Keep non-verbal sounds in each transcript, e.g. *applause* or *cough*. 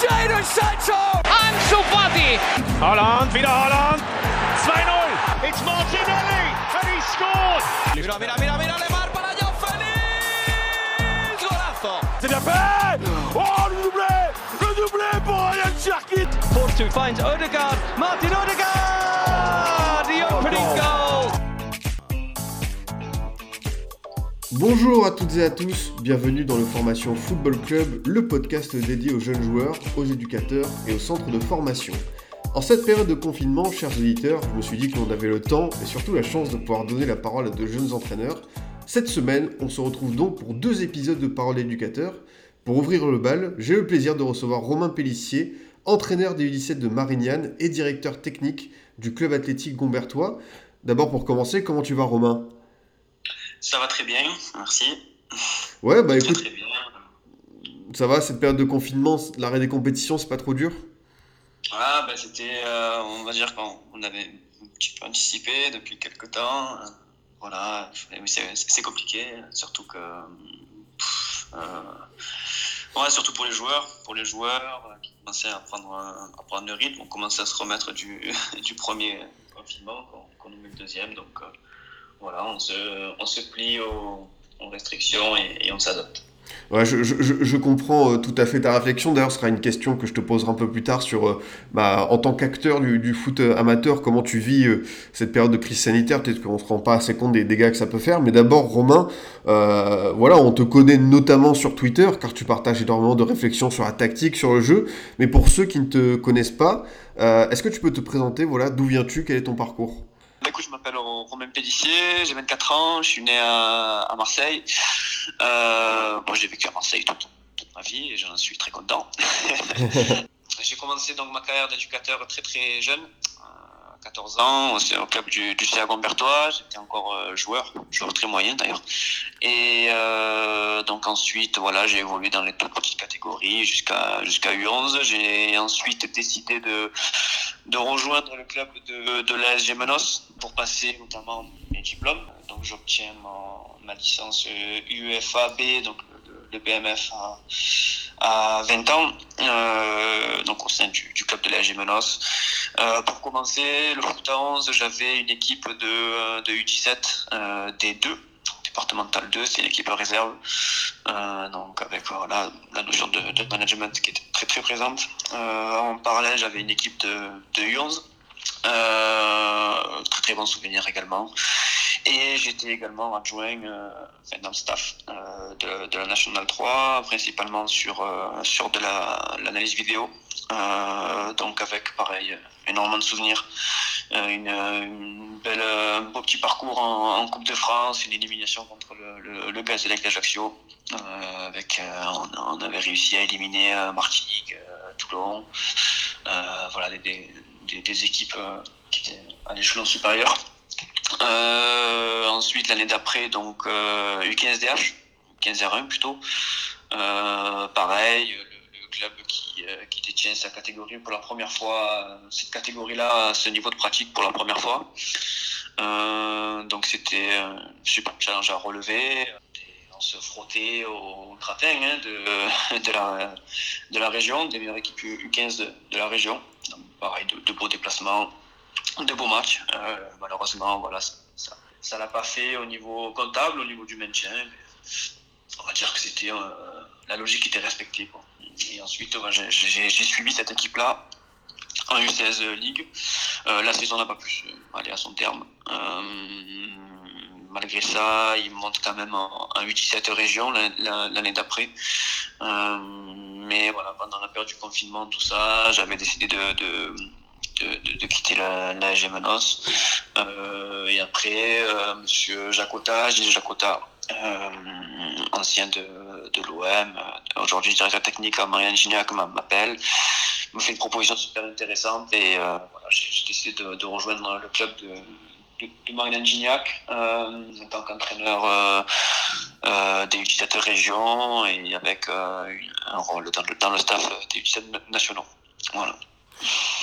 Jadon Sancho! Ansu Fati! Holland, wieder Holland. 2-0. It's Martinelli and he scored. Mira, mira, mira, mira, Lemar para Joao Félix! Golazo! C'est bien fait. Oh, le doublé. Le doublé pour Ryan Cherkit. Force 2 finds Odegaard. Martin Odegaard! Bonjour à toutes et à tous, bienvenue dans le Formation Football Club, le podcast dédié aux jeunes joueurs, aux éducateurs et aux centres de formation. En cette période de confinement, chers auditeurs, je me suis dit que l'on avait le temps et surtout la chance de pouvoir donner la parole à de jeunes entraîneurs. Cette semaine, on se retrouve donc pour deux épisodes de Parole d'éducateur. Pour ouvrir le bal, j'ai le plaisir de recevoir Romain Pellissier, entraîneur des U17 de Marignane et directeur technique du club athlétique Gombertois. D'abord pour commencer, comment tu vas Romain? Ça va très bien, merci. Ouais, bah écoute, très bien. ça va, cette période de confinement, l'arrêt des compétitions, c'est pas trop dur? Ah, bah, c'était, euh, on va dire qu'on on avait un petit peu anticipé depuis quelques temps. Voilà, c'est compliqué, surtout que. pff, euh, ouais, surtout pour les joueurs, pour les joueurs euh, qui commençaient à prendre, un- à prendre le rythme, on commençait à se remettre du, *laughs* du premier confinement, qu'on nous met le deuxième, donc euh, voilà, on se, plie aux, restrictions et, on s'adapte. Ouais, je, comprends euh, tout à fait ta réflexion. D'ailleurs, ce sera une question que je te poserai un peu plus tard sur, euh, bah, en tant qu'acteur du, foot euh, amateur, comment tu vis cette période de crise sanitaire. Peut-être qu'on ne se rend pas assez compte des dégâts que ça peut faire. Mais d'abord, Romain, voilà, on te connaît notamment sur Twitter, car tu partages énormément de réflexions sur la tactique, sur le jeu. Mais pour ceux qui ne te connaissent pas, est-ce que tu peux te présenter? Voilà, d'où viens-tu? Quel est ton parcours? Je m'appelle Romain Pédissier, j'ai 24 ans, je suis né à, à Marseille. Euh, j'ai vécu à Marseille toute, toute ma vie et j'en suis très content. *laughs* j'ai commencé donc ma carrière d'éducateur très très jeune, 14 ans, c'est au club du, du CA Gombertois. J'étais encore euh, joueur, joueur très moyen d'ailleurs. Et euh, donc ensuite, voilà, j'ai évolué dans les toutes petites catégories jusqu'à jusqu'à U11. J'ai ensuite décidé de de rejoindre le club de, de l'ASG Menos pour passer notamment mes diplômes. Donc j'obtiens ma licence euh, UEFA B, donc BMF à, à 20 ans, euh, donc au sein du, club de l'ASG Menos. Euh, pour commencer, le foot à 11, j'avais une équipe de, de U17 euh, D2 départemental 2, c'est l'équipe réserve. Euh, donc avec voilà, la notion de, management qui était très très présente. En parallèle, j'avais une équipe de, de U11. Euh, très très bon souvenir également. Et j'étais également adjoint euh, dans le staff euh, de, la National 3, principalement sur, euh, sur de la- l'analyse vidéo. Donc avec pareil énormément de souvenirs. Une, belle, un beau petit parcours en, Coupe de France, une élimination contre le, le, le Gazélec d'Ajaccio. On, avait réussi à éliminer Martinique, Toulon, voilà des, des, des- équipes qui étaient à l'échelon supérieur. Euh, ensuite l'année d'après donc euh, U15DH, 15R1 plutôt. Euh, pareil, le, club qui, euh, qui détient sa catégorie pour la première fois, cette catégorie-là, ce niveau de pratique pour la première fois. Donc c'était un super challenge à relever. On se frottait au gratin hein, de, *laughs* de, la, de la région, des meilleures équipes U15 de, la région. Pareil, de beaux déplacements, de beaux matchs. Euh, malheureusement, voilà, ça ça l'a pas fait au niveau comptable, au niveau du maintien. on va dire que c'était euh, la logique était respectée. Et ensuite, j'ai- suivi cette équipe-là en U16 Ligue. Euh, la saison n'a pas pu aller à son terme. Euh, malgré ça, il monte quand même en, en U17 région l'an- l'an- l'année d'après. Mais voilà, pendant la période du confinement, tout ça, j'avais décidé de, de, de- quitter la, la AG Menos. Euh, et après, euh, Monsieur Jacota, Gilles Jacota, euh, ancien de, de l'OM, euh, aujourd'hui directeur technique à Marianne Gignac, m'a- m'appelle, me fait une proposition super intéressante et j'ai décidé de, rejoindre le club de, de, Marianne Gignac en tant qu'entraîneur des U17 régions et avec un rôle dans le, dans le staff des U17 nationaux. Voilà.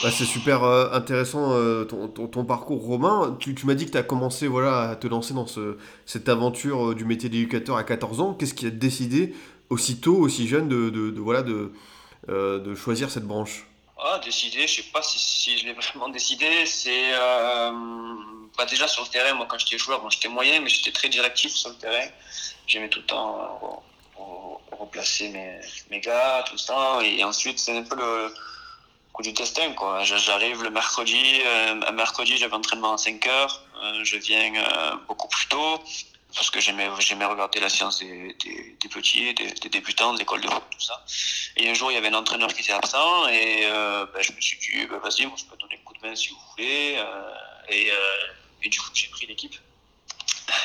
Bah, c'est super euh, intéressant euh, ton, ton- parcours Romain. Tu, tu m'as dit que tu as commencé voilà, à te lancer dans ce, cette aventure euh, du métier d'éducateur à 14 ans. Qu'est-ce qui a décidé aussitôt, aussi jeune, de, de, voilà, de, de choisir cette branche? Ah, décider, je sais pas si, je l'ai *laughs* vraiment décidé. C'est bah, déjà sur le terrain. Moi, quand j'étais joueur, bon, j'étais moyen, mais j'étais très directif sur le terrain. J'aimais tout le temps replacer mes, mes gars, tout ça. Et ensuite, c'est un peu le coup du destin. Quoi. J'arrive le mercredi. Euh, un mercredi, j'avais entraînement à 5 heures. Euh, je viens euh, beaucoup plus tôt parce que j'aimais j'aimais regarder la science des, des, des petits, des, des, débutants, de l'école de foot, tout ça. Et un jour, il y avait un entraîneur qui était absent et euh, ben, je me suis dit, ben, vas-y, moi je peux donner un coup de main si vous voulez. Euh, et, euh, et, du coup, j'ai pris l'équipe.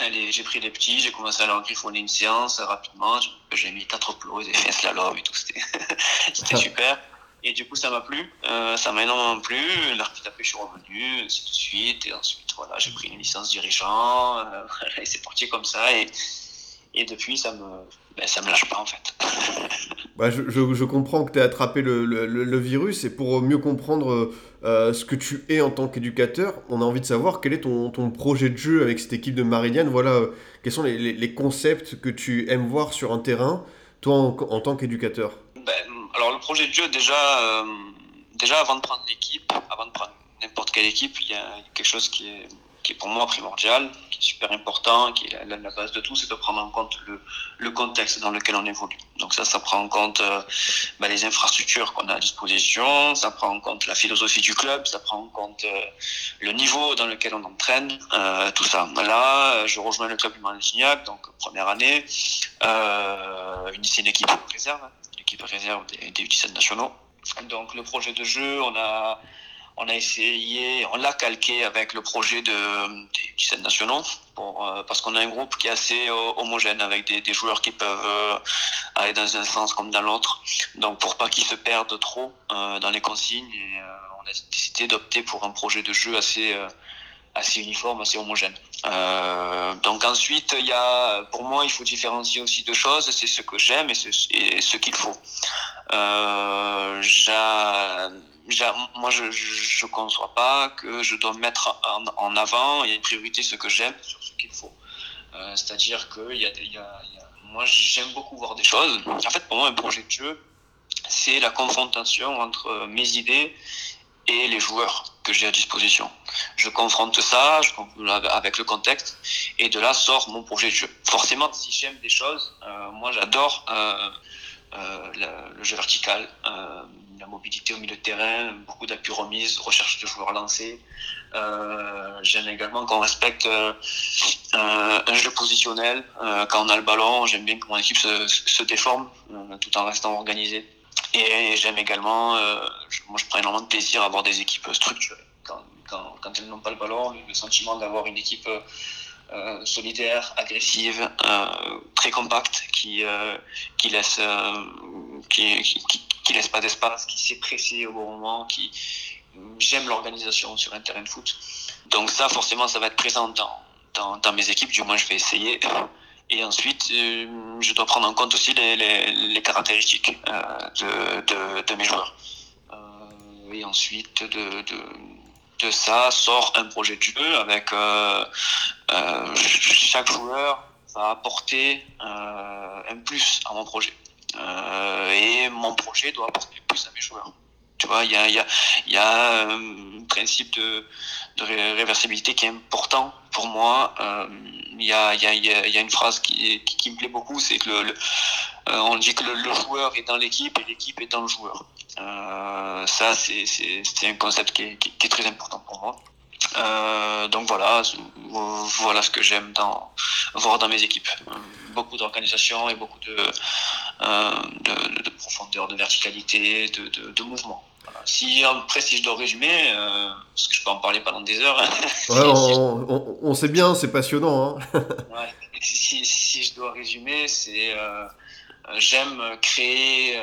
*laughs* j'ai pris les petits, j'ai commencé à leur griffonner une séance rapidement. J'ai mis quatre plots, ils avaient fait un slalom et tout, c'était *laughs* *laughs* super. Et du coup, ça m'a plu, euh, ça m'a énormément plu. L'artiste après, je suis revenu, ainsi de suite. Et ensuite, voilà, j'ai pris une licence dirigeant. Euh, et c'est parti comme ça. Et, et depuis, ça me, ben, ça me lâche pas en fait. *laughs* bah, je, je, je, comprends que tu as attrapé le, le, le, virus. Et pour mieux comprendre euh, ce que tu es en tant qu'éducateur, on a envie de savoir quel est ton, ton projet de jeu avec cette équipe de Maridiane. Voilà, quels sont les, les, les, concepts que tu aimes voir sur un terrain, toi en, en tant qu'éducateur? Ben, alors le projet de jeu, déjà, euh, déjà avant de prendre l'équipe, avant de prendre n'importe quelle équipe, il y a quelque chose qui est, qui est pour moi primordial, qui est super important, qui est la, base de tout, c'est de prendre en compte le, le, contexte dans lequel on évolue. Donc ça, ça prend en compte euh, bah, les infrastructures qu'on a à disposition, ça prend en compte la philosophie du club, ça prend en compte euh, le niveau dans lequel on entraîne, euh, tout ça. Là, je rejoins le club du Marignac, donc première année, euh, c'est une équipe réserve, équipe réserve des, des U17 nationaux. Donc le projet de jeu, on a on a essayé, on l'a calqué avec le projet de, des U17 nationaux, pour, euh, parce qu'on a un groupe qui est assez euh, homogène avec des, joueurs qui peuvent euh, aller dans un sens comme dans l'autre. Donc pour pas qu'ils se perdent trop dans les consignes, on a décidé d'opter pour un projet de jeu assez assez uniforme, assez homogène. Euh, donc ensuite, il y a, pour moi, il faut différencier aussi deux choses. C'est ce que j'aime et ce, qu'il faut. Euh, moi, je ne conçois pas que je dois mettre en, avant et priorité ce que j'aime sur ce qu'il faut. Euh, C'est-à-dire que moi, j'aime beaucoup voir des choses. En fait, pour moi, un projet de jeu, c'est la confrontation entre mes idées et les joueurs que j'ai à disposition. Je confronte ça je avec le contexte et de là sort mon projet de jeu. Forcément, si j'aime des choses, euh, moi j'adore euh, euh, le, jeu vertical, euh, la mobilité au milieu de terrain, beaucoup d'appui remise, recherche de joueurs lancés. Euh, j'aime également qu'on respecte un jeu positionnel. quand on a le ballon, j'aime bien que mon équipe se, se déforme tout en restant organisée. Et j'aime également, euh, moi je prends énormément de plaisir à avoir des équipes structurées. Quand, quand, quand elles n'ont pas le ballon, le, sentiment d'avoir une équipe euh, solidaire, agressive, euh, très compacte, qui, qui laisse, qui, qui, laisse pas d'espace, qui sait presser au bon moment, qui j'aime l'organisation sur un terrain de foot. Donc ça, forcément, ça va être présent dans, dans, dans mes équipes. Du moins, je vais essayer. Et ensuite, euh, je dois prendre en compte aussi les, caractéristiques euh, de, mes joueurs. Euh, et ensuite, de, ça sort un projet de jeu avec chaque joueur va apporter un plus à mon projet. et mon projet doit apporter plus à mes joueurs. Tu vois, il y a, y, a, a un principe de, de réversibilité qui est important pour moi. Il y, a, y, a, une phrase qui, qui, me plaît beaucoup, c'est que le, euh, on dit que le, joueur est dans l'équipe et l'équipe est dans le joueur. Euh, ça, c'est un concept qui est, qui, est, très important pour moi. Euh, donc voilà, voilà ce que j'aime voir dans mes équipes. Beaucoup d'organisation et beaucoup de, euh, de, de, profondeur, de verticalité, de, de mouvement. Si après, si je dois résumer, euh, parce que je peux en parler pendant des heures. Ouais, on, on, on, sait bien, c'est passionnant. Hein. *laughs* ouais, si, si, je dois résumer, c'est euh, j'aime créer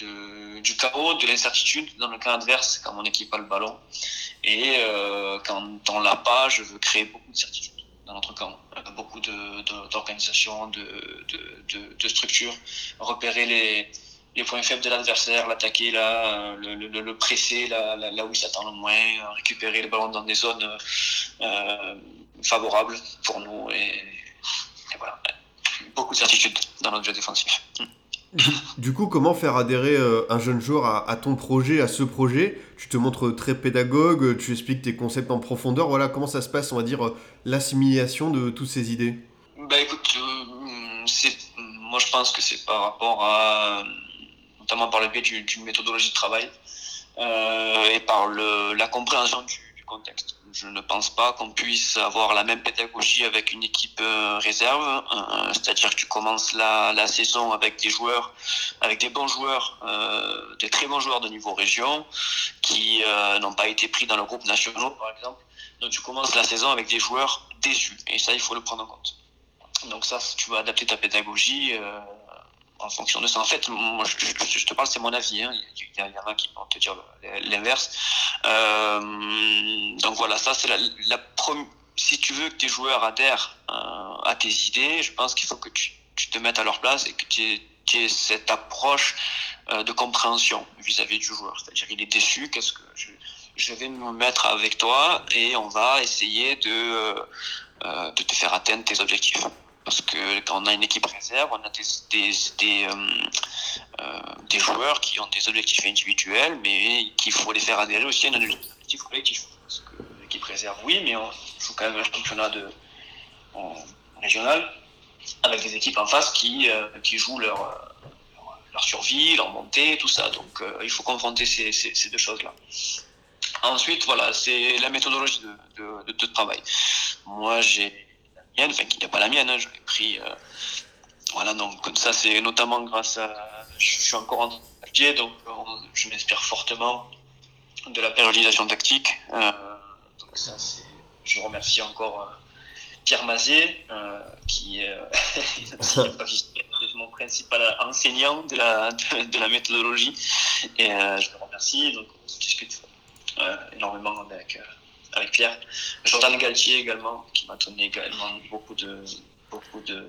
de, du chaos, de l'incertitude dans le cas adverse quand mon équipe a le ballon. Et euh, quand on l'a pas, je veux créer beaucoup de certitude dans notre camp, beaucoup d'organisation, de, de, de, de, structure, repérer les, les points faibles de l'adversaire, l'attaquer là, le, le, le, presser là, là, là où il s'attend le moins, récupérer le ballon dans des zones euh, favorables pour nous et, et, voilà. Beaucoup de certitude dans notre jeu défensif. *laughs* Du coup, comment faire adhérer euh, un jeune joueur à, à, ton projet, à ce projet? Tu te montres très pédagogue, tu expliques tes concepts en profondeur. Voilà, comment ça se passe, on va dire, l'assimilation de toutes ces idées? Bah écoute, euh, moi je pense que c'est par rapport à, notamment par le biais d'une méthodologie de travail euh, et par le, la compréhension du, contexte. Je ne pense pas qu'on puisse avoir la même pédagogie avec une équipe euh, réserve, euh, c'est-à-dire que tu commences la, saison avec des joueurs, avec des bons joueurs, des très bons joueurs de niveau région, qui n'ont pas été pris dans le groupe national, par exemple. Donc tu commences la saison avec des joueurs déçus, et ça il faut le prendre en compte. Donc ça, tu vas adapter ta pédagogie en fonction de ça. En fait, moi, je, te parle, c'est mon avis. Hein. Il, y, en a qui vont te dire l'inverse. Euh, donc voilà, ça c'est la, la première. Si tu veux que tes joueurs adhèrent euh, à tes idées, je pense qu'il faut que tu, te mettes à leur place et que tu aies, aies cette approche euh, de compréhension vis-à-vis -vis du joueur. C'est-à-dire, il est déçu. Qu'est-ce que je, je, vais me mettre avec toi et on va essayer de, euh, de te faire atteindre tes objectifs parce que quand on a une équipe réserve, on a des, des, euh, euh, des joueurs qui ont des objectifs individuels, mais qu'il faut les faire adhérer aussi à un objectif collectif. Parce que l'équipe réserve, oui, mais on joue quand même un championnat de, régional avec des équipes en face qui, euh, qui jouent leur, leur, survie, leur montée, tout ça. Donc il faut confronter ces, ces, deux choses-là. Ensuite, voilà, c'est la méthodologie de, de, de travail. Moi, j'ai mienne, enfin qui n'est pas la mienne, hein, l'ai pris. Euh, voilà, donc ça c'est notamment grâce à. Je suis encore en pied, donc on, je m'inspire fortement de la périodisation tactique. Euh, donc ça. Je remercie encore euh, Pierre Mazier, *laughs* qui est mon principal enseignant de la, de la méthodologie. Et je le remercie. Donc on discute énormément avec avec Pierre. Jordan Galtier également, qui m'a donné également beaucoup de, beaucoup de,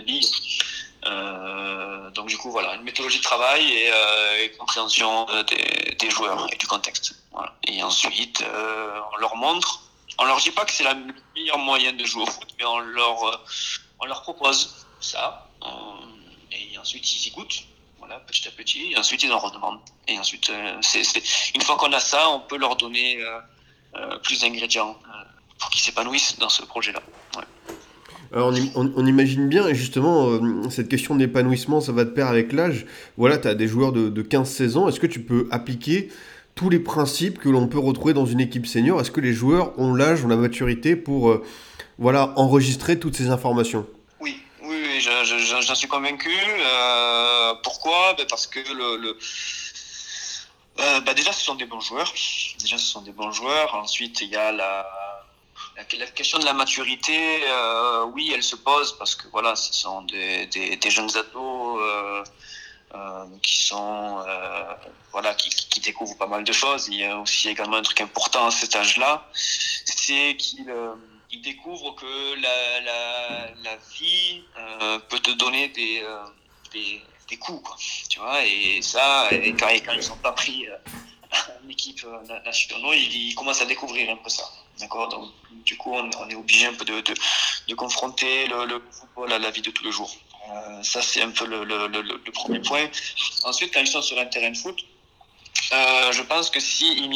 billes. Euh, donc du coup, voilà, une méthodologie de travail et, euh, compréhension des, des, joueurs et du contexte. Et ensuite, euh, on leur montre, on leur dit pas que c'est la meilleure moyenne de jouer au foot, mais on leur, euh, on leur propose ça. Euh, et ensuite, ils y goûtent. Petit à petit, et ensuite ils en redemandent. Et ensuite, euh, une fois qu'on a ça, on peut leur donner euh, plus d'ingrédients euh, pour qu'ils s'épanouissent dans ce projet-là. Ouais. Alors on, on, on, imagine bien, et justement, euh, cette question d'épanouissement, ça va de pair avec l'âge. Voilà, tu as des joueurs de, de 15-16 ans. Est-ce que tu peux appliquer tous les principes que l'on peut retrouver dans une équipe senior? Est-ce que les joueurs ont l'âge, ont la maturité pour euh, voilà, enregistrer toutes ces informations? Oui, oui, oui j'en suis convaincu. Euh, pourquoi? Ben Parce que le, le euh, bah déjà, ce sont des bons joueurs. Déjà, ce sont des bons joueurs. Ensuite, il y a la, question de la maturité. Euh, oui, elle se pose parce que voilà, ce sont des, jeunes ados euh, qui sont voilà, qui, découvrent pas mal de choses. Il y a aussi également un truc important à cet âge-là, c'est qu'ils ils découvrent que la, la, vie peut te donner des des coups. Tu vois, et ça, et quand, ils sont pas pris euh, en équipe euh, nationale, ils, ils, commencent à découvrir un peu ça. D'accord? Donc, du coup, on, est obligé un peu de, de, confronter le, football à la vie de tous les jours. Euh, ça, c'est un peu le, le, premier point. Ensuite, quand ils sont sur un terrain de foot, euh, je pense que s'ils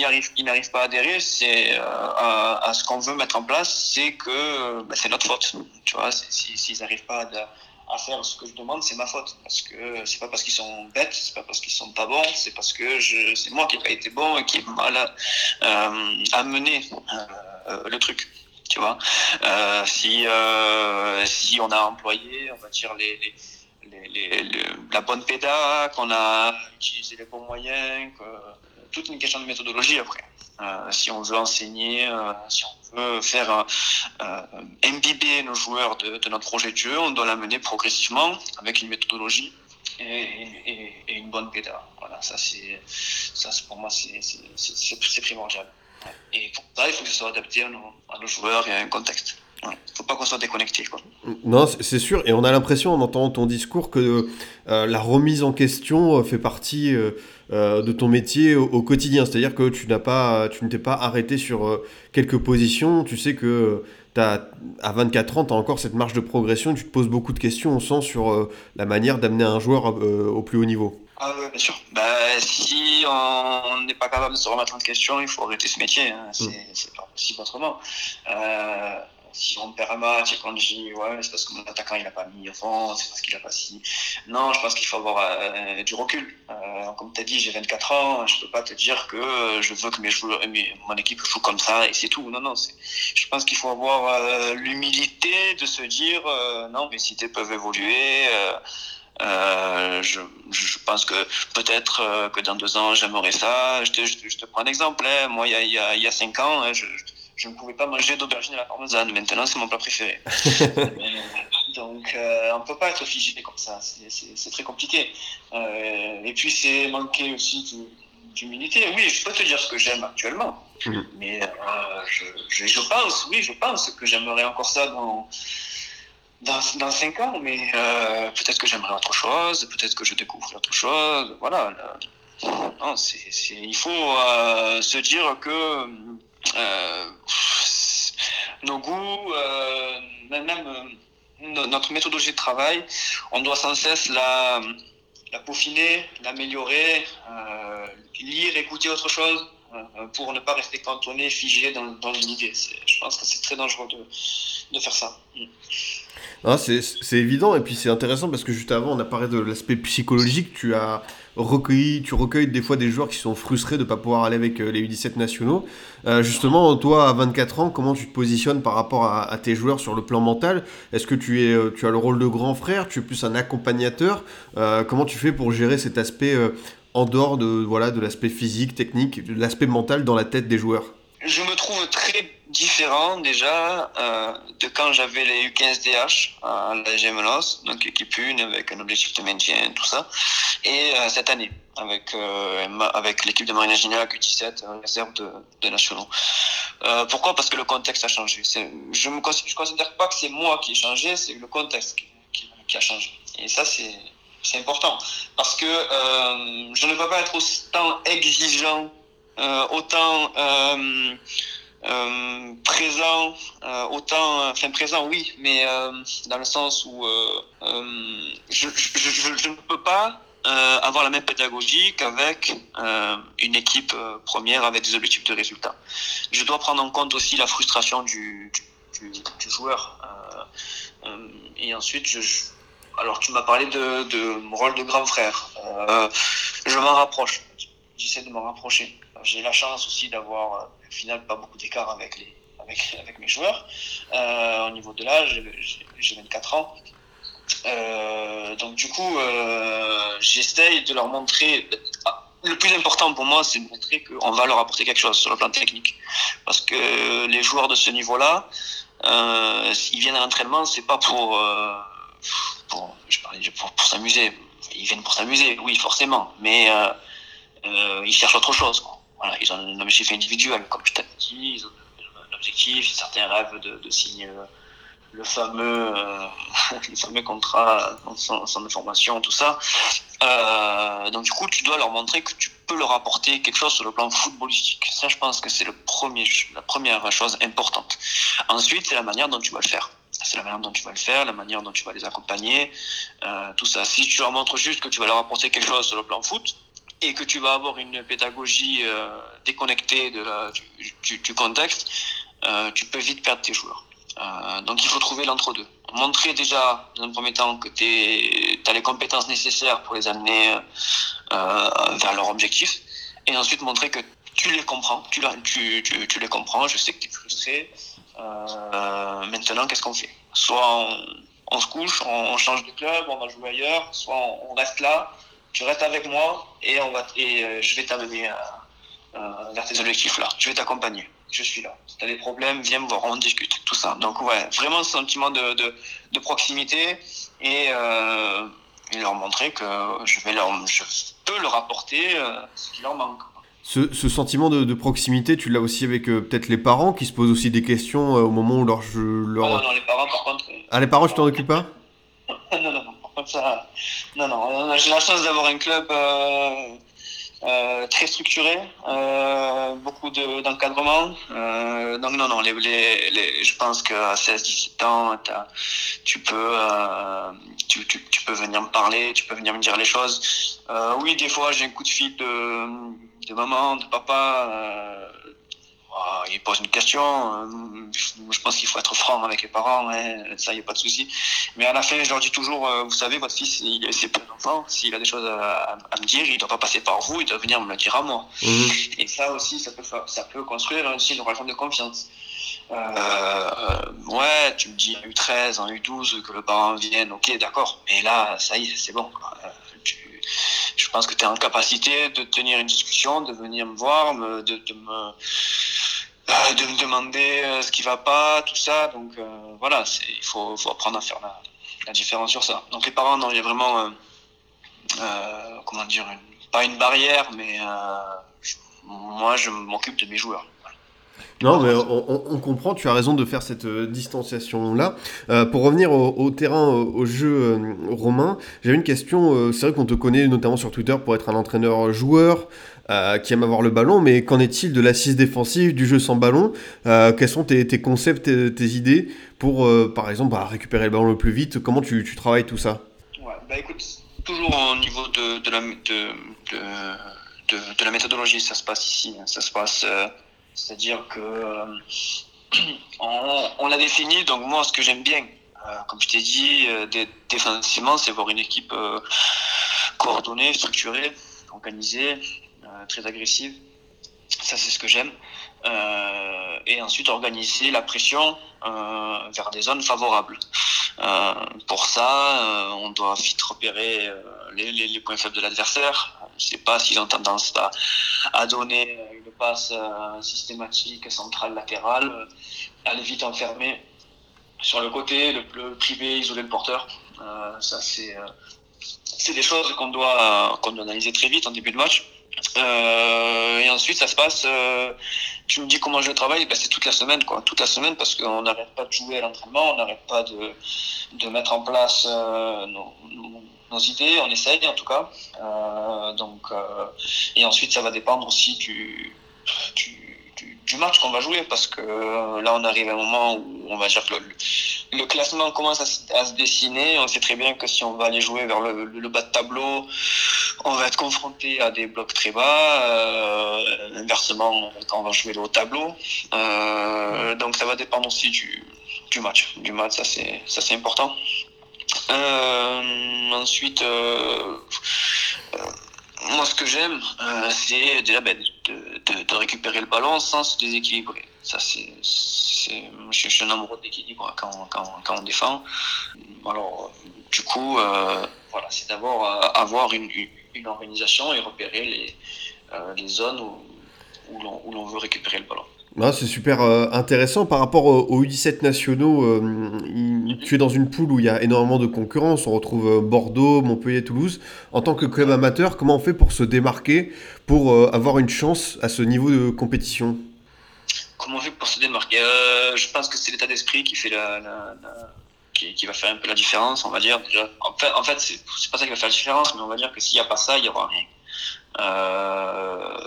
n'arrivent pas à adhérer, c'est euh, à, ce qu'on veut mettre en place, c'est que bah, c'est notre faute. Tu vois, s'ils si, n'arrivent pas à à faire ce que je demande, c'est ma faute. Parce que c'est pas parce qu'ils sont bêtes, c'est pas parce qu'ils sont pas bons, c'est parce que c'est moi qui n'ai pas été bon et qui ai mal euh, amené euh, le truc. Tu vois, euh, si euh, si on a employé, on va dire la bonne péda, qu'on a utilisé les bons moyens, que, toute une question de méthodologie après. Euh, si on veut enseigner, euh, si on veut faire euh, imbiber nos joueurs de, notre projet de jeu, on doit l'amener progressivement avec une méthodologie et, une bonne pédale. Voilà, ça ça pour moi c'est primordial. Et pour ça, il faut que ce soit adapté à nos joueurs et à un contexte. Il ne faut pas qu'on soit déconnecté. Quoi. Non, c'est sûr. Et on a l'impression, en entendant ton discours, que euh, la remise en question fait partie euh, de ton métier au, au quotidien. C'est-à-dire que tu n'as pas, tu ne t'es pas arrêté sur euh, quelques positions. Tu sais que as, à 24 ans, tu as encore cette marge de progression, tu te poses beaucoup de questions, on sent, sur la manière d'amener un joueur au plus haut niveau. Ah oui, bien sûr. Bah, si on n'est pas capable de se remettre en question, il faut arrêter ce métier. Hein. C'est mm. pas possible autrement. Euh, si on perd un match et ouais c'est parce que mon attaquant il a pas mis fond, c'est parce qu'il a pas si. Non, je pense qu'il faut avoir euh, du recul. Euh, comme tu as dit, j'ai 24 ans, je peux pas te dire que je veux que mes joueurs, mon équipe joue comme ça et c'est tout. Non, non, je pense qu'il faut avoir euh, l'humilité de se dire non, mes cités peuvent évoluer. Je, pense que peut-être que dans deux ans, j'aimerais ça. Je te, prends un exemple. Hein. Moi, il y a, il y a, il y a cinq ans, hein, je, je ne pouvais pas manger d'aubergine à la parmesane. Maintenant, c'est mon plat préféré. *laughs* Donc, euh, on ne peut pas être figé comme ça. C'est très compliqué. Euh, et puis, c'est manquer aussi d'humilité. Oui, je peux te dire ce que j'aime actuellement. Mmh. Mais euh, je, je, pense, oui, je pense que j'aimerais encore ça dans dans, dans cinq ans, mais euh, peut-être que j'aimerais autre chose, peut-être que je découvre autre chose. Voilà. Non, c'est, il faut euh, se dire que euh, nos goûts, euh, même, euh, notre méthodologie de travail, on doit sans cesse la, peaufiner, l'améliorer, lire, écouter autre chose pour ne pas rester cantonné, figé dans, une idée. Je pense que c'est très dangereux de, de faire ça. Ah, c'est évident et puis c'est intéressant parce que juste avant on a parlé de l'aspect psychologique. Tu as recueilli, tu recueilles des fois des joueurs qui sont frustrés de ne pas pouvoir aller avec euh, les U17 nationaux. Euh, justement, toi à 24 ans, comment tu te positionnes par rapport à, tes joueurs sur le plan mental? Est-ce que tu, es, euh, tu as le rôle de grand frère? Tu es plus un accompagnateur? Comment tu fais pour gérer cet aspect en dehors de voilà de l'aspect physique, technique, l'aspect mental dans la tête des joueurs? Je me trouve très différent déjà euh, de quand j'avais les U15DH à la Gemelos, donc équipe 1 avec un objectif de maintien, tout ça, et euh, cette année avec euh, avec l'équipe de Marine Générale U17 réserve de, nationaux. Euh, pourquoi? Parce que le contexte a changé. Je ne considère pas que c'est moi qui ai changé, c'est le contexte qui, a changé. Et ça c'est important parce que euh, je ne peux pas être autant exigeant, autant euh, présent, euh, autant, enfin présent oui, mais euh, dans le sens où je, ne peux pas avoir la même pédagogie qu'avec une équipe première avec des objectifs de résultat. Je dois prendre en compte aussi la frustration du, joueur. et ensuite, alors tu m'as parlé de, de mon rôle de grand frère. je m'en rapproche. J'essaie de m'en rapprocher. J'ai la chance aussi d'avoir au final pas beaucoup d'écart avec les avec, avec mes joueurs. Euh, au niveau de l'âge, j'ai 24 ans. Euh, donc du coup, euh, j'essaye de leur montrer. Le plus important pour moi, c'est de montrer qu'on va leur apporter quelque chose sur le plan technique, parce que les joueurs de ce niveau-là, euh, s'ils viennent à l'entraînement, c'est pas pour, euh, pour, je parlais pour s'amuser. Ils viennent pour s'amuser, oui, forcément, mais euh, ils cherchent autre chose. Quoi ils ont un objectif individuel, comme je t'ai dit, ils ont un objectif, certains rêvent de, signer le, fameux, euh, *laughs* le fameux contrat sans, formation, tout ça. Euh, donc du coup, tu dois leur montrer que tu peux leur apporter quelque chose sur le plan footballistique. Ça, je pense que c'est la première chose importante. Ensuite, c'est la manière dont tu vas le faire. C'est la manière dont tu vas le faire, la manière dont tu vas les accompagner, euh, tout ça. Si tu leur montres juste que tu vas leur apporter quelque chose sur le plan foot, et que tu vas avoir une pédagogie euh, déconnectée de la, du, contexte, euh, tu peux vite perdre tes joueurs. Euh, donc il faut trouver l'entre-deux. Montrer déjà, dans un premier temps, que tu as les compétences nécessaires pour les amener vers leur objectif, et ensuite montrer que tu les comprends, tu, les comprends, je sais que tu es frustré. Maintenant, qu'est-ce qu'on fait? Soit on, se couche, on, change de club, on va jouer ailleurs, soit on reste là, tu restes avec moi et, on va, et euh, je vais t'amener vers tes objectifs là. Je vais t'accompagner. Je suis là. Si tu as des problèmes, viens me voir, on discute, tout ça. Donc, ouais, vraiment ce sentiment de, de, de proximité et, euh, et, leur montrer que je, vais leur, je peux leur apporter euh, ce qui leur manque. Ce, ce sentiment de, de, proximité, tu l'as aussi avec euh, peut-être les parents qui se posent aussi des questions euh, au moment où leur. Je, leur... Oh, non, non, les parents, par contre. Ah, les parents, tu t'en occupes pas? *laughs* Non, non, non. Ça, non, non, j'ai la chance d'avoir un club euh, euh, très structuré, euh, beaucoup d'encadrement. Euh, donc non, non, les, les, je pense qu'à 16-17 ans, tu peux, euh, tu, tu, peux venir me parler, tu peux venir me dire les choses. Euh, oui, des fois j'ai un coup de fil de, de maman, de papa ah, il pose une question. Euh, je pense qu'il faut être franc avec les parents, hein, ça, il n'y a pas de souci. Mais à la fin, je leur dis toujours, euh, vous savez, votre fils, il c'est peu d'enfants. S'il a des choses à, me dire, il ne doit pas passer par vous, il doit venir me le dire à moi. Mhm. Et ça aussi, ça peut, ça peut construire aussi une relation de confiance. Euh, ouais, tu me dis en U13, en U12, que le parent vienne, ok, d'accord. Mais là, ça y est, c'est bon. Je pense que tu es en capacité de tenir une discussion, de venir me voir, de, de me euh, de me demander euh, ce qui va pas, tout ça. Donc euh, voilà, il faut, apprendre à faire la, la, différence sur ça. Donc les parents, non, il y a vraiment, comment dire, pas une barrière, mais moi je m'occupe de mes joueurs. Non, mais on, comprend, tu as raison de faire cette distanciation-là. Euh, pour revenir au, terrain, au, jeu euh, romain, j'avais une question. c'est vrai qu'on te connaît notamment sur Twitter pour être un entraîneur joueur, euh, qui aime avoir le ballon, mais qu'en est-il de l'assise défensive, du jeu sans ballon? Euh, Quels sont tes, concepts, tes, tes, idées pour, euh, par exemple, bah, récupérer le ballon le plus vite? Comment tu, travailles tout ça? Ouais, bah écoute, toujours au niveau de, la, de, de, la méthodologie, ça se passe ici. Hein. Ça se passe, c'est-à-dire que *clears throat* on, on l'a défini. Donc moi, ce que j'aime bien, comme je t'ai dit, défensivement, c'est voir une équipe coordonnée, structurée, organisée, euh, très agressive. Ça, c'est ce que j'aime. Euh, et ensuite organiser la pression euh, vers des zones favorables. Euh, pour ça, euh, on doit vite repérer les, points faibles de l'adversaire. Je ne sais pas s'ils ont tendance à, à, donner une passe systématique, centrale, latérale, aller vite enfermer sur le côté, le, le privé, isoler le porteur. ça, c'est c'est des choses qu'on doit, qu'on doit analyser très vite en début de match. Euh, et ensuite, ça se passe. Euh, tu me dis comment je travaille, ben, c'est toute la semaine, quoi. Toute la semaine, parce qu'on n'arrête pas de jouer à l'entraînement, on n'arrête pas de, de mettre en place euh, nos, idées, on essaye en tout cas. Euh, donc, euh, et ensuite, ça va dépendre aussi du, du match qu'on va jouer parce que euh, là on arrive à un moment où on va dire que le, classement commence à, se dessiner. On sait très bien que si on va aller jouer vers le, bas de tableau, on va être confronté à des blocs très bas. Euh, inversement, quand on va jouer le haut tableau, euh, donc ça va dépendre aussi du, match. Du match, ça c'est ça c'est important. Ensuite. Moi, ce que j'aime, euh, c'est déjà ben, de, de, de, récupérer le ballon sans se déséquilibrer. Ça, c'est, je, suis un amoureux d'équilibre quand, quand, quand, on défend. Alors, du coup, euh, voilà, c'est d'abord euh, avoir une, une, organisation et repérer les, euh, les zones où, où l'on veut récupérer le ballon. Ah, c'est super euh, intéressant par rapport aux, U17 nationaux. Euh, tu es dans une poule où il y a énormément de concurrence. On retrouve euh, Bordeaux, Montpellier, Toulouse. En tant que club amateur, comment on fait pour se démarquer, pour avoir une chance à ce niveau de compétition? Comment on fait pour se démarquer? Je pense que c'est l'état d'esprit qui fait la, la. Qui, va faire un peu la différence, on va dire. En fait, en fait c'est pas ça qui va faire la différence, mais on va dire que s'il n'y a pas ça, il n'y aura rien.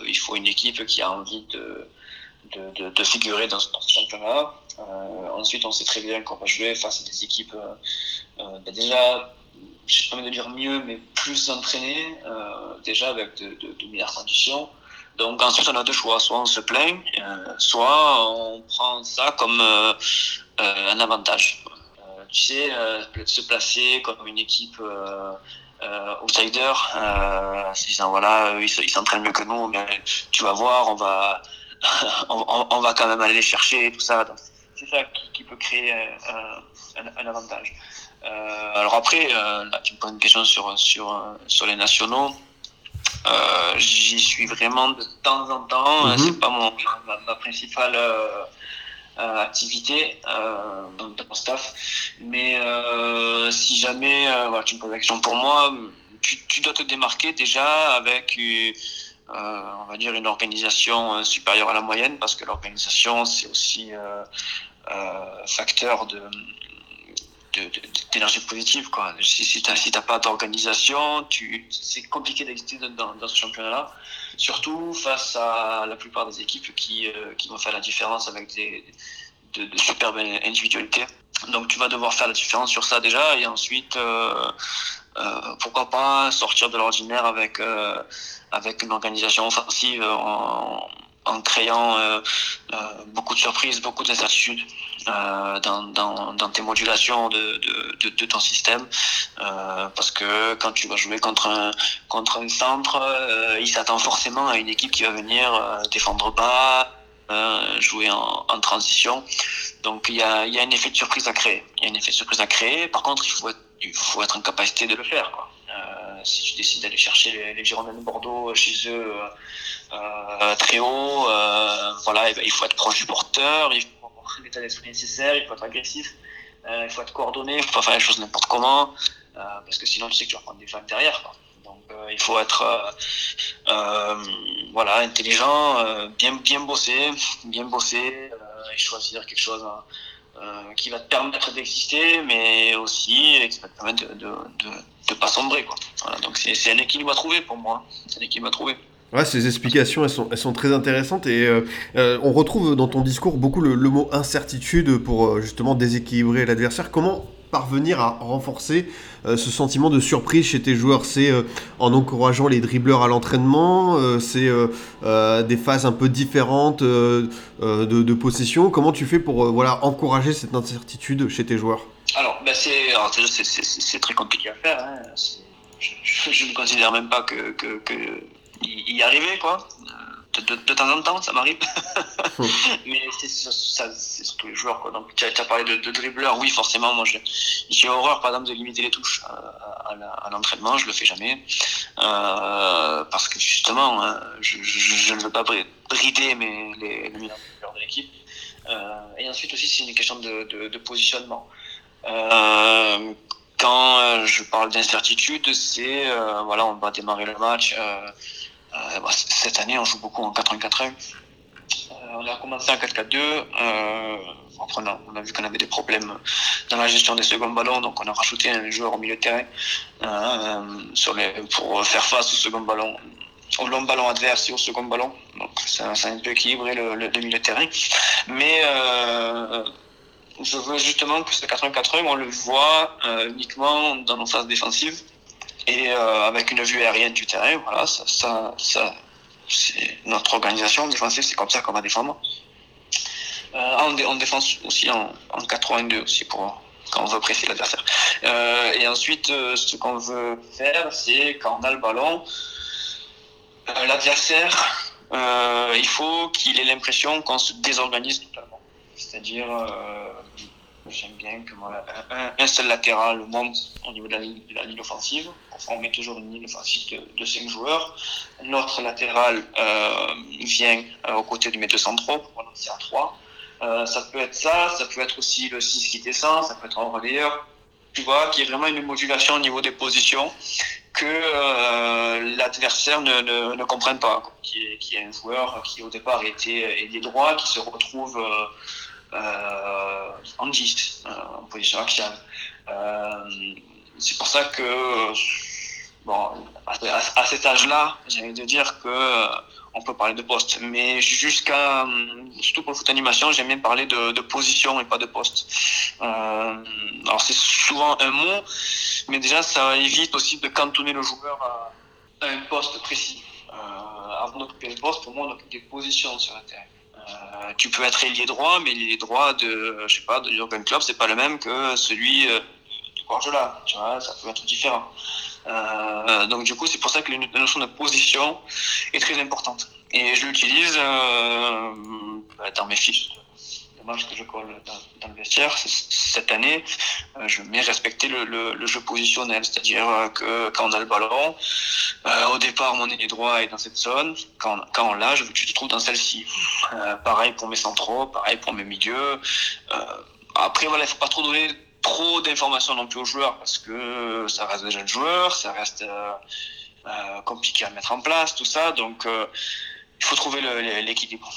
il faut une équipe qui a envie de de, figurer dans, ce championnat. Euh, ensuite, on sait très bien qu'on va jouer face à des équipes euh, euh ben déjà, je pas de dire mieux, mais plus entraînées, euh, déjà avec de, meilleures conditions. Donc ensuite, on a deux choix. Soit on se plaint, soit on prend ça comme un avantage. tu sais, se placer comme une équipe euh, outsider, euh, disant voilà, ils s'entraînent mieux que nous, mais tu vas voir, on va, *laughs* on, on, va quand même aller les chercher, tout ça. C'est ça qui, qui, peut créer un, un, un avantage. Euh, alors après, euh, là, tu me poses une question sur, sur, sur les nationaux. Euh, J'y suis vraiment de temps en temps. Mm -hmm. C'est pas mon, ma, ma principale euh, euh, activité euh, dans, dans, mon staff. Mais euh, si jamais voilà, tu me poses la question pour moi, tu, tu dois te démarquer déjà avec euh, on va dire, une organisation euh, supérieure à la moyenne, parce que l'organisation, c'est aussi euh, facteur de d'énergie positive. Quoi. Si, si tu n'as pas d'organisation, c'est compliqué d'exister dans, ce championnat-là, surtout face à la plupart des équipes qui, qui vont faire la différence avec des, de, superbes individualités. Donc tu vas devoir faire la différence sur ça déjà, et ensuite, euh, pourquoi pas sortir de l'ordinaire avec, euh, avec une organisation offensive en, en créant euh, euh, beaucoup de surprises, beaucoup d'incertitudes euh, dans, dans, dans, tes modulations de, de, de, ton système. Parce que quand tu vas jouer contre un, contre un centre, il s'attend forcément à une équipe qui va venir défendre bas, jouer en, en, transition. Donc il y a, y a un effet de surprise à créer. Il y a un effet de surprise à créer. Par contre, il faut être, il faut être en capacité de le faire. Quoi. si tu décides d'aller chercher les, Girondins de Bordeaux chez eux euh, très haut. Euh, voilà, et ben, il faut être proche du porteur, il faut avoir l'état d'esprit nécessaire, il faut être agressif, euh, il faut être coordonné, il faut pas faire les choses n'importe comment, parce que sinon tu sais que tu vas prendre des fans derrière. Donc il faut être intelligent, bien bien bosser, bien bosser et choisir quelque chose. Euh, qui va te permettre d'exister, mais aussi qui va te permettre de ne pas sombrer. Quoi. Donc c'est un équilibre à trouver pour moi. C'est un équilibre à ces explications, elles sont, très intéressantes et euh, euh, on retrouve dans ton discours beaucoup le, le mot incertitude pour justement déséquilibrer l'adversaire. Comment parvenir à renforcer euh, ce sentiment de surprise chez tes joueurs C'est euh, en encourageant les dribbleurs à l'entraînement, euh, c'est des phases un peu différentes de, possession. Comment tu fais pour voilà, encourager cette incertitude chez tes joueurs? Alors, ben c'est très compliqué à faire. Hein. Je, je, ne considère même pas que, que, que y arriver, quoi. De, de, de, temps en temps, ça m'arrive. *laughs* *laughs* Mais c'est surtout les joueurs, quoi. Donc, tu as, as, parlé de, de dribbleur. Oui, forcément, moi, j'ai horreur, par exemple, de limiter les touches à, à, à l'entraînement. Je le fais jamais. Euh, parce que, justement, hein, je, je, je, ne veux pas brider mes, les, les de l'équipe. Euh, et ensuite aussi, c'est une question de, positionnement. Euh, quand je parle d'incertitude, c'est euh, voilà, on va démarrer le match. Euh, euh, cette année, on joue beaucoup en 4-1-4-1. Euh, on a commencé en 4-4-2. Euh, après, on a, on a vu qu'on avait des problèmes dans la gestion des seconds ballons, donc on a rajouté un joueur au milieu de terrain euh, pour faire face au second ballon, au long ballon adverse et au second ballon. Donc ça, a un peu équilibré le, milieu de terrain. Mais euh, je veux justement que ce 4-1-4-1, on le voit euh, uniquement dans nos phases défensives et euh, avec une vue aérienne du terrain. Voilà, ça, ça, c'est notre organisation défensive, c'est comme ça qu'on va défendre. Euh, on, on défense aussi en, en 4-1-2 aussi pour quand on veut presser l'adversaire. Euh, et ensuite, euh, ce qu'on veut faire, c'est quand on a le ballon, euh, l'adversaire, euh, il faut qu'il ait l'impression qu'on se désorganise totalement. C'est-à-dire, j'aime bien que moi, un, seul latéral monte au niveau de la ligne, offensive. Enfin, on met toujours une ligne offensive de, de 5 joueurs. Notre latéral euh, vient euh, aux côtés du milieu centraux pour lancer à 3. Euh, ça peut être ça, ça peut être aussi le 6 qui descend, ça peut être un relayeur. Tu vois, qui est vraiment une modulation au niveau des positions que euh, l'adversaire ne, ne, ne, comprenne pas. Qui est, qui un joueur qui au départ était ailier droit, qui se retrouve euh, euh, en 10, euh, en position axiale. Euh, c'est pour ça que, bon, à, cet âge-là, j'ai envie de dire que on peut parler de poste, mais jusqu'à, surtout pour le foot animation, j'aime bien parler de, de, position et pas de poste. Euh, alors c'est souvent un mot, mais déjà ça évite aussi de cantonner le joueur à, à un poste précis. Euh, avant d'occuper le poste, pour moi, on occupe des positions sur la terre. Euh, tu peux être ailier droit, mais l'ailier droit de, je sais pas, de Jurgen Klopp, c'est pas le même que celui euh, de Guardiola. Tu vois, ça peut être différent. Euh, donc du coup, c'est pour ça que la notion de position est très importante. Et je l'utilise euh, dans mes fiches match que je colle dans, le vestiaire. Cette année, euh, je mets respecter le, jeu positionnel, c'est-à-dire que quand on a le ballon, euh, au départ, mon ailier droit est dans cette zone. Quand quand on l'a, je veux que tu te trouves dans celle-ci. Euh, pareil pour mes centraux, pareil pour mes milieux. après, voilà, il faut pas trop donner trop d'informations non plus aux joueurs parce que ça reste des jeunes joueurs, ça reste euh, euh, compliqué à mettre en place, tout ça. Donc, euh, il faut trouver. L'équilibre.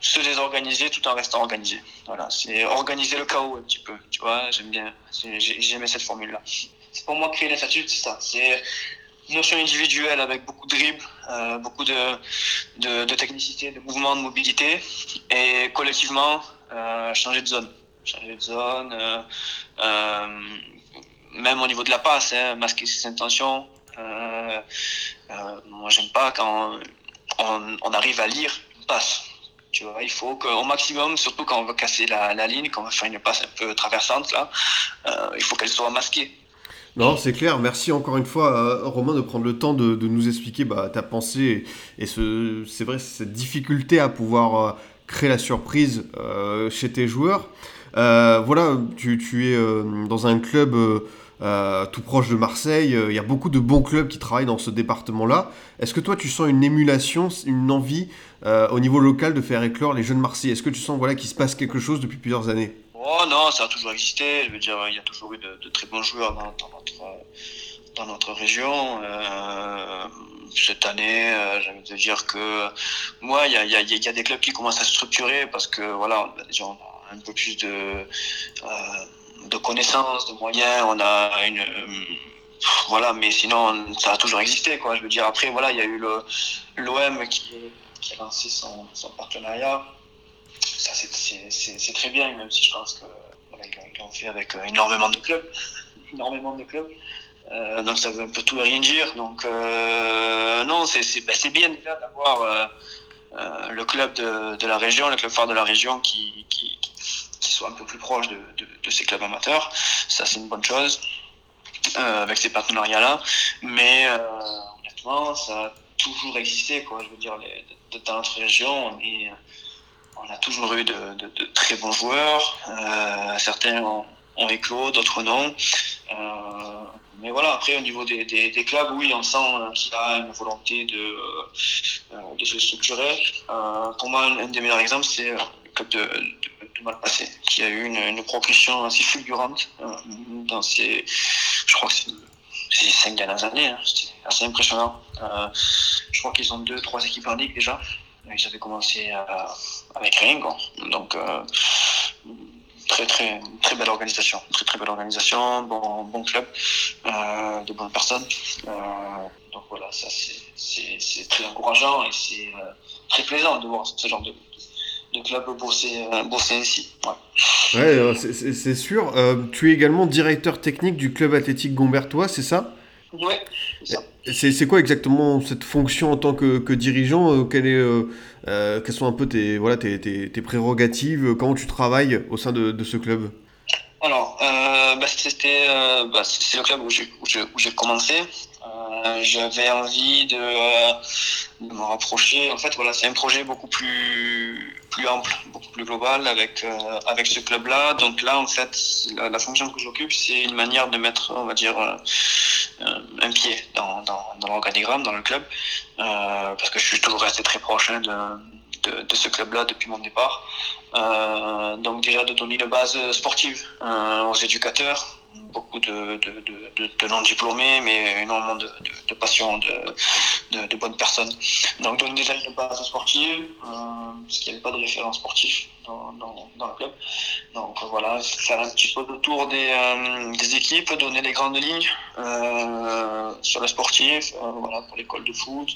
Se désorganiser tout en restant organisé. Voilà, c'est organiser le chaos un petit peu. Tu vois, j'aime bien, j'aimais cette formule-là. C'est pour moi créer l'incertitude, c'est ça. C'est une notion individuelle avec beaucoup de dribbles, euh, beaucoup de, de, de, technicité, de mouvement, de mobilité, et collectivement euh, changer de zone, changer de zone, euh, même au niveau de la passe, hein, masquer ses intentions. Moi, j'aime pas quand on, on arrive à lire une passe il faut qu'au maximum, surtout quand on veut casser la, la, ligne, quand on veut faire une passe un peu traversante, là, euh, il faut qu'elle soit masquée. Non, c'est clair. Merci encore une fois, euh, Romain, de prendre le temps de, nous expliquer bah, ta pensée et, ce, c'est vrai, cette difficulté à pouvoir euh, créer la surprise chez tes joueurs. Voilà, tu, tu es dans un club euh, tout proche de Marseille. Il y a beaucoup de bons clubs qui travaillent dans ce département-là. Est-ce que toi, tu sens une émulation, une envie euh, au niveau local de faire éclore les jeunes Marseillais? Est-ce que tu sens voilà, qu'il se passe quelque chose depuis plusieurs années? Oh non, ça a toujours existé. Je veux dire, il y a toujours eu de, très bons joueurs dans, notre, dans notre région. Euh, cette année, euh, j'ai envie de dire que moi, il y a, a, a, des clubs qui commencent à se structurer parce que voilà, déjà, on a un peu plus de, euh, de connaissances, de moyens. On a une voilà, mais sinon, ça a toujours existé, quoi. Je veux dire, après, voilà, il y a eu l'OM qui, a lancé son, partenariat. Ça, c'est très bien, même si je pense que voilà, ils l'ont fait avec énormément de clubs. énormément de clubs. Euh, donc, ça veut un peu tout et rien dire. Donc, euh, non, c'est ben, bien d'avoir euh, euh, le club de, de, la région, le club phare de la région qui, qui soit un peu plus proche de, de, ces clubs amateurs. Ça, c'est une bonne chose euh, avec ces partenariats-là. Mais euh, honnêtement, ça a toujours existé. Quoi. Je veux dire, dans notre région, on, a toujours eu de, très bons joueurs. Euh, certains ont, éclos, d'autres non. Mais voilà, après, au niveau des, des, clubs, oui, on sent qu'il y a une volonté de, de se structurer. pour moi, un des meilleurs exemples, c'est le club de, mal passé, qui a eu une, une progression assez fulgurante euh, dans ces, je crois que cinq dernières années, hein, c'était assez impressionnant. Euh, je crois qu'ils ont deux, trois équipes en ligue déjà. Ils avaient commencé à, avec rien. Donc, euh, très, très, très belle organisation. Très, très belle organisation, bon, bon club, euh, de bonnes personnes. Euh, donc voilà, ça c'est très encourageant et c'est très plaisant de voir ce genre de, de club bosser, bosser ainsi. Ouais, ouais c'est sûr. Euh, tu es également directeur technique du club athlétique Gombertois, c'est ça? Oui, c'est quoi exactement cette fonction en tant que, que dirigeant? Euh, quelle est, euh, euh, Quelles sont un peu tes, voilà, tes, tes, tes, prérogatives? Comment tu travailles au sein de, de ce club? Alors, bah, c'était bah, c'est le club où j'ai commencé. J'avais envie de, de, me rapprocher. En fait, voilà, c'est un projet beaucoup plus plus ample, beaucoup plus global avec euh, avec ce club-là. Donc là, en fait, la, fonction que j'occupe, c'est une manière de mettre, on va dire, euh, un pied dans, dans, l'organigramme, dans le club, euh, parce que je suis toujours resté très proche hein, de, de, de, ce club-là depuis mon départ. Euh, donc déjà de donner une base sportive euh, aux éducateurs, beaucoup de, de, de, de non-diplômés, mais énormément de, de, passion, de, bonnes personnes. Donc donner déjà une base sportive, euh, parce qu'il n'y avait pas de référent sportif dans, dans, dans, le club. Donc voilà, faire un petit peu le tour des, euh, des équipes, donner les grandes lignes euh, sur le sportif, euh, voilà, pour l'école de foot,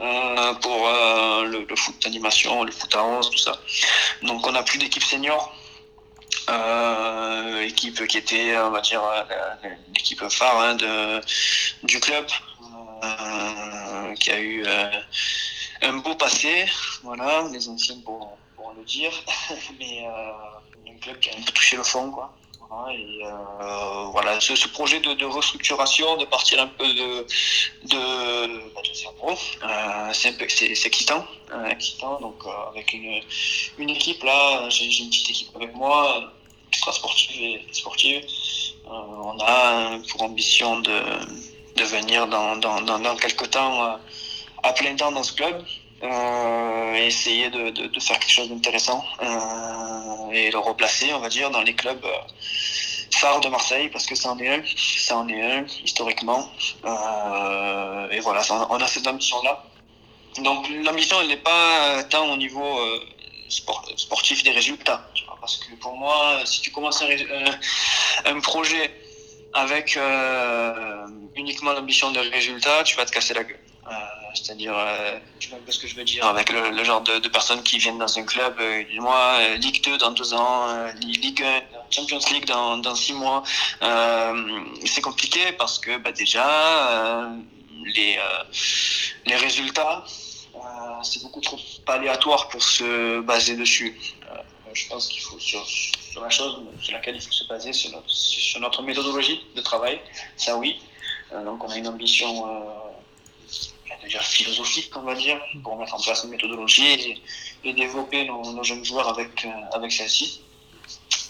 euh, pour le, le, foot d'animation, le foot à 11, tout ça. Donc on n'a plus d'équipe senior. Euh, équipe qui était, on va dire, l'équipe phare hein, de, du club, euh, qui a eu euh, un beau passé, voilà, les anciens pourront, pourront le dire, *laughs* mais un club qui a un peu touché le fond, quoi. Et euh, voilà, ce, projet de, restructuration, de partir un peu de, de, bah, euh, c'est excitant, euh, excitant. Donc avec une, une équipe là, j'ai une petite équipe avec moi, extra sportive et sportive. on a pour ambition de, de venir dans, dans, dans quelques temps à plein temps dans ce club. Euh, et essayer de, faire quelque chose d'intéressant euh, et le replacer, on va dire, dans les clubs phares de Marseille, parce que ça en est un, est un, historiquement. Euh, et voilà, on a cette ambition-là. Donc l'ambition, elle n'est pas tant au niveau sportif des résultats. Parce que pour moi, si tu commences un, un projet avec uniquement l'ambition de résultats, tu vas te casser la gueule. C'est-à-dire, tu vois ce que je veux dire, avec le, genre de, personnes qui viennent dans un club, moi, Ligue 2 dans deux ans, Ligue 1, Champions League dans, dans six mois. c'est compliqué parce que bah, déjà, les, les résultats, c'est beaucoup trop aléatoire pour se baser dessus. Euh, je pense qu'il faut, sur, la chose sur laquelle il faut se baser, sur notre, sur méthodologie de travail, ça oui. Euh, donc on a une ambition euh, philosophique, on va dire, pour mettre en place une méthodologie et, développer nos, jeunes joueurs avec, avec celle-ci.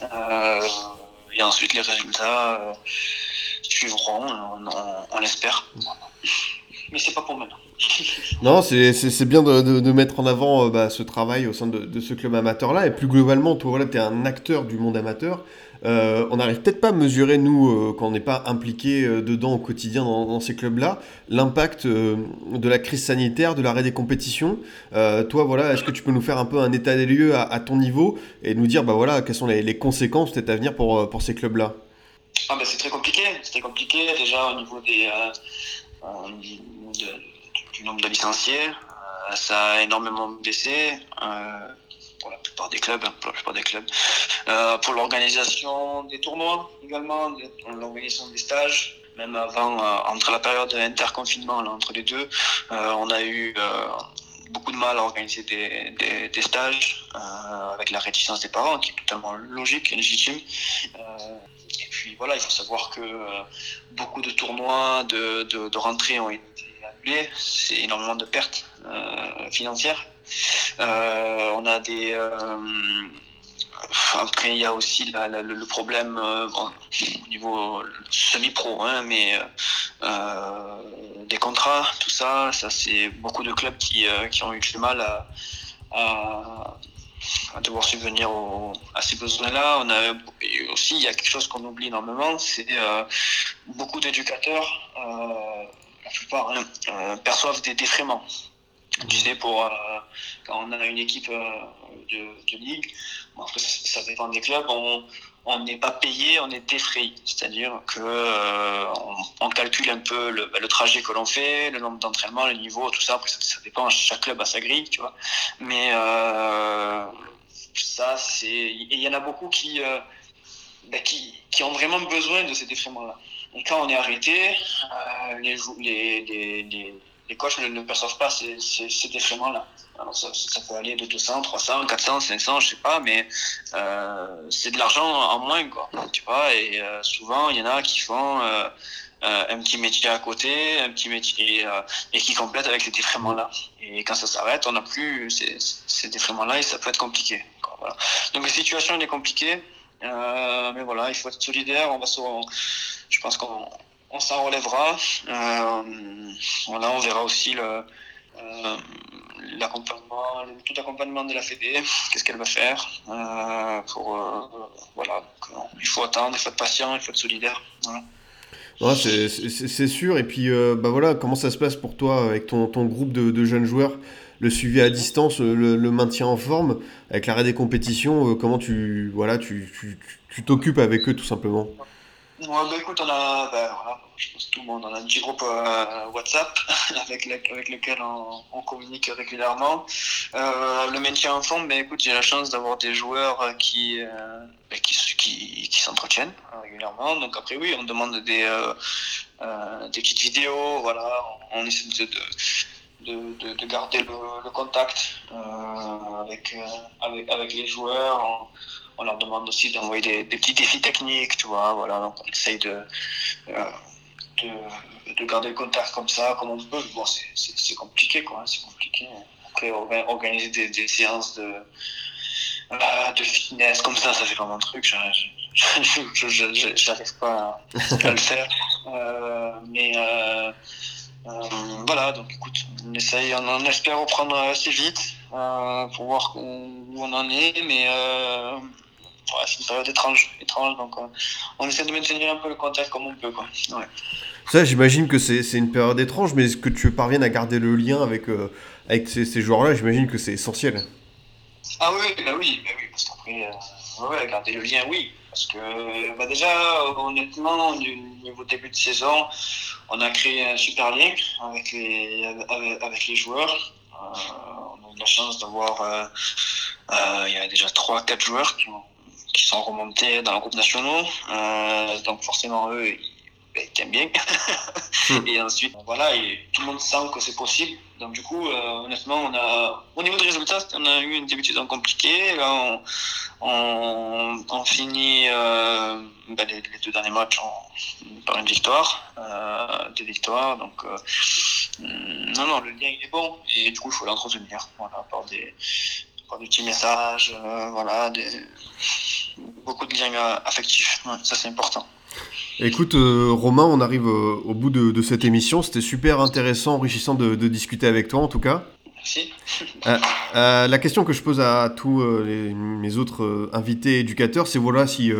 et ensuite les résultats suivront, on, l'espère. Mais c'est pas pour maintenant. *laughs* Non, c'est bien de, mettre en avant euh, bah, ce travail au sein de, de ce club amateur-là. Et plus globalement, toi, voilà, tu es un acteur du monde amateur. Euh, on n'arrive peut-être pas à mesurer, nous, euh, quand on n'est pas impliqué dedans au quotidien dans, ces clubs-là, l'impact de la crise sanitaire, de l'arrêt des compétitions. toi, voilà, est-ce que tu peux nous faire un peu un état des lieux à, ton niveau et nous dire, bah voilà, quelles sont les, conséquences peut-être à venir pour, ces clubs-là? Ah, bah, C'est très compliqué. C'est très compliqué déjà au niveau du nombre de licenciés. Euh, ça a énormément baissé euh, pour la plupart des clubs, pour la plupart des clubs. Euh, pour l'organisation des tournois également, l'organisation des stages, même avant, entre la période interconfinement, là, entre les deux, on a eu beaucoup de mal à organiser des, des, stages avec la réticence des parents, qui est totalement logique et légitime. et puis voilà, il faut savoir que beaucoup de tournois de, de, de ont été c'est énormément de pertes euh, financières. Euh, on a des euh, après, il y a aussi le problème au niveau semi-pro, hein, mais des contrats, tout ça, ça c'est beaucoup de clubs qui, ont eu du mal à, devoir subvenir à ces besoins-là. Aussi, il y a quelque chose qu'on oublie énormément, c'est beaucoup d'éducateurs la plupart hein, euh, perçoivent des défraiements. Tu sais, pour, euh, quand on a une équipe euh, de, ligue, ça dépend des clubs, on n'est pas payé, on est défrayé. C'est-à-dire qu'on on calcule un peu le, bah, le trajet que l'on fait, le nombre d'entraînements, le niveau, tout ça. Après, ça, dépend, chaque club a sa grille, tu vois. Mais ça, c'est. Et il y en a beaucoup qui, bah, qui, qui, ont vraiment besoin de ces défraiements-là. Et quand on est arrêté, euh, les, les, les, les, coachs ne, perçoivent pas ces, ces, ces défraiements-là. Alors ça, ça, peut aller de 200, 300, 400, 500, je sais pas, mais euh, c'est de l'argent en moins, quoi. Tu vois, et euh, souvent, il y en a qui font euh, euh, un petit métier à côté, un petit métier, et qui complètent avec ces défraiements-là. Et quand ça s'arrête, on n'a plus ces, ces défraiements-là et ça peut être compliqué. Quoi, voilà. Donc la situation, elle est compliquée. Euh, mais voilà, il faut être solidaire. On va je pense qu'on on s'en relèvera. Euh, on verra aussi euh, l'accompagnement, tout l'accompagnement de la Fédé, qu'est-ce qu'elle va faire. voilà, il faut attendre, il faut être patient, il faut être solidaire. C'est sûr. Et puis, bah voilà, comment ça se passe pour toi avec ton, groupe de, jeunes joueurs? Le suivi à distance, le, maintien en forme, avec l'arrêt des compétitions, euh, comment tu voilà, tu, tu, t'occupes avec eux tout simplement? Ouais, bah écoute, on a, bah, voilà, je pense tout le monde, on a un petit groupe euh, WhatsApp *laughs* avec, avec lequel on, communique régulièrement. Euh, le maintien en forme, bah, écoute, j'ai la chance d'avoir des joueurs qui, bah, qui, qui, qui s'entretiennent régulièrement. Donc après, oui, on demande des, des petites vidéos, voilà, on essaie de, de de, de, garder le, contact euh, avec, euh, avec, avec, les joueurs. On, leur demande aussi d'envoyer des, petits défis techniques, tu vois. Voilà, donc on essaye de, euh, de, de, garder le contact comme ça, comme on peut. Bon, c'est compliqué, quoi. Hein, c'est compliqué. Après, organiser des, des séances de, de fitness comme ça, ça fait comme un truc. Je n'arrive pas à, le faire. mais euh, voilà, donc écoute, on essaye, on, espère reprendre assez vite euh, pour voir où on en est, mais euh, c'est une période étrange, étrange donc on essaie de maintenir un peu le contact comme on peut. Quoi. Ouais. Ça, j'imagine que c'est une période étrange, mais est-ce que tu parviens à garder le lien avec, avec ces, ces joueurs-là? J'imagine que c'est essentiel. Ah oui, bah oui, bah oui, parce qu'après, euh, ouais, garder le lien, oui. Parce que bah déjà, honnêtement, au niveau début de saison, on a créé un super lien avec les, avec, les joueurs. Euh, on a eu la chance d'avoir, euh, euh, il y a déjà 3-4 joueurs qui, ont, qui, sont remontés dans le groupe national. Donc forcément, eux, t'aiment bien. et ensuite, voilà, et tout le monde sent que c'est possible. Donc du coup, euh, honnêtement, on a, au niveau des résultats, on a eu une début de saison compliquée. Là, on, on, on finit euh, ben, les, les, deux derniers matchs en, par une victoire, euh, deux victoires. Donc euh, non, non, le lien il est bon et du coup, il faut l'entretenir. Voilà, par des, par des petits messages, voilà, des, beaucoup de liens affectifs. Ouais, ça, c'est important. Écoute, euh, Romain, on arrive euh, au bout de, de cette émission. C'était super intéressant, enrichissant de, de, discuter avec toi, en tout cas. Merci. Euh, la question que je pose à, tous les, mes autres invités éducateurs, c'est voilà, si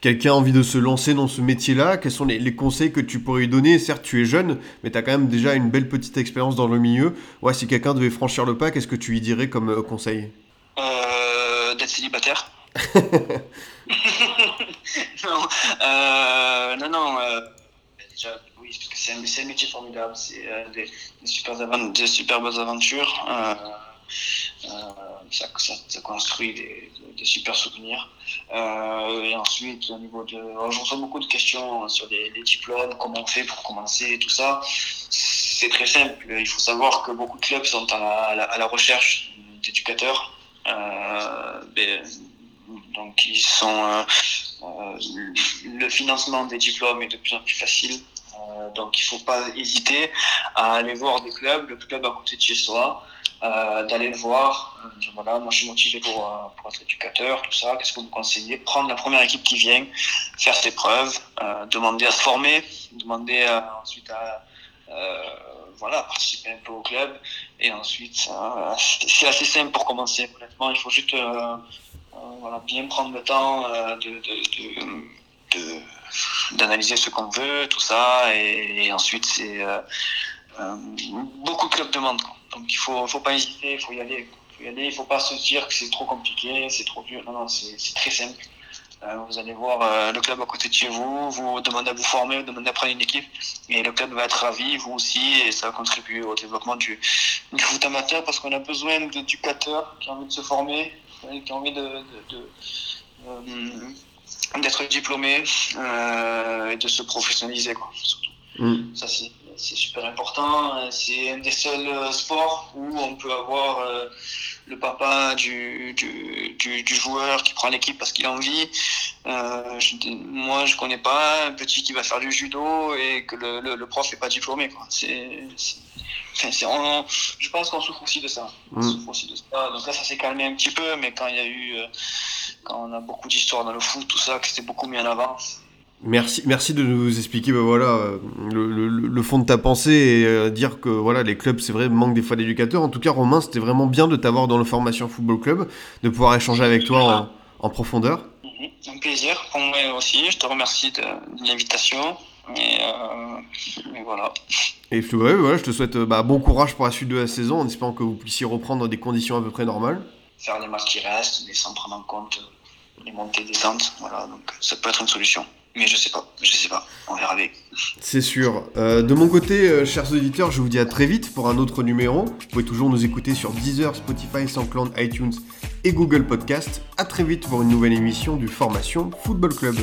quelqu'un a envie de se lancer dans ce métier-là, quels sont les, les, conseils que tu pourrais lui donner? Certes, tu es jeune, mais tu as quand même déjà une belle petite expérience dans le milieu. Ouais, si quelqu'un devait franchir le pas, qu'est-ce que tu lui dirais comme conseil? D'être célibataire. *laughs* non, euh, non, non. Euh, déjà, oui, parce que c'est un, métier formidable. C'est euh, des, des, super des superbes aventures. Ça, construit des, super souvenirs. et ensuite, au niveau de. Je reçois beaucoup de questions sur les, diplômes, comment on fait pour commencer, tout ça. C'est très simple. Il faut savoir que beaucoup de clubs sont à la recherche d'éducateurs. Ben, donc ils sont euh, euh, le financement des diplômes est de plus en plus facile. Euh, donc il ne faut pas hésiter à aller voir des clubs, le club à côté de chez soi, d'aller le voir. voilà, moi je suis motivé pour, être éducateur, tout ça. Qu'est-ce que vous conseillez? Prendre la première équipe qui vient, faire ses preuves, demander à se former, demander ensuite à voilà, participer un peu au club. Et ensuite, c'est assez simple pour commencer. Honnêtement, il faut juste voilà, bien prendre le temps euh, de, d'analyser ce qu'on veut, tout ça, et, ensuite c'est euh, euh, beaucoup de clubs demandent. Donc il faut, faut pas hésiter, il faut y aller. Il faut y aller, il faut pas se dire que c'est trop compliqué, c'est trop dur. Non, non, c'est, très simple. Euh, vous allez voir euh, le club à côté de chez vous, vous demandez à vous former, vous demandez à prendre une équipe, et le club va être ravi, vous aussi, et ça va contribuer au développement du, du foot amateur parce qu'on a besoin d'éducateurs qui ont envie de se former, qui ont envie de, de, de euh, d'être diplômés euh, et de se professionnaliser quoi, surtout. Mm. Ça c'est c'est super important. C'est un des seuls sports où on peut avoir euh, le papa du, du, du, du, joueur qui prend l'équipe parce qu'il a envie. Euh, je, moi, je connais pas un petit qui va faire du judo et que le, le, le prof n'est pas diplômé. Quoi. C'est, c'est, on, je pense qu'on souffre aussi de ça. On mmh. souffre aussi de ça. Donc là, ça s'est calmé un petit peu, mais quand il y a eu, euh, quand on a beaucoup d'histoires dans le foot, tout ça, que c'était beaucoup mis en avant. Merci, merci de nous expliquer bah, voilà, le, le, le, fond de ta pensée et euh, dire que voilà, les clubs, c'est vrai, manquent des fois d'éducateurs. En tout cas, Romain, c'était vraiment bien de t'avoir dans le Formation Football Club, de pouvoir échanger avec toi en, en profondeur. Un plaisir pour moi aussi. Je te remercie de, de l'invitation. Euh, et, voilà. Et ouais, voilà, je te souhaite bah, bon courage pour la suite de la saison en espérant que vous puissiez reprendre des conditions à peu près normales. Faire les matchs qui restent, mais sans prendre en compte les montées et descentes. Voilà, donc ça peut être une solution. Mais je sais pas, je sais pas, on verra bien. C'est sûr. Euh, de mon côté, euh, chers auditeurs, je vous dis à très vite pour un autre numéro. Vous pouvez toujours nous écouter sur Deezer, Spotify, SoundCloud, iTunes et Google Podcast. À très vite pour une nouvelle émission du Formation Football Club.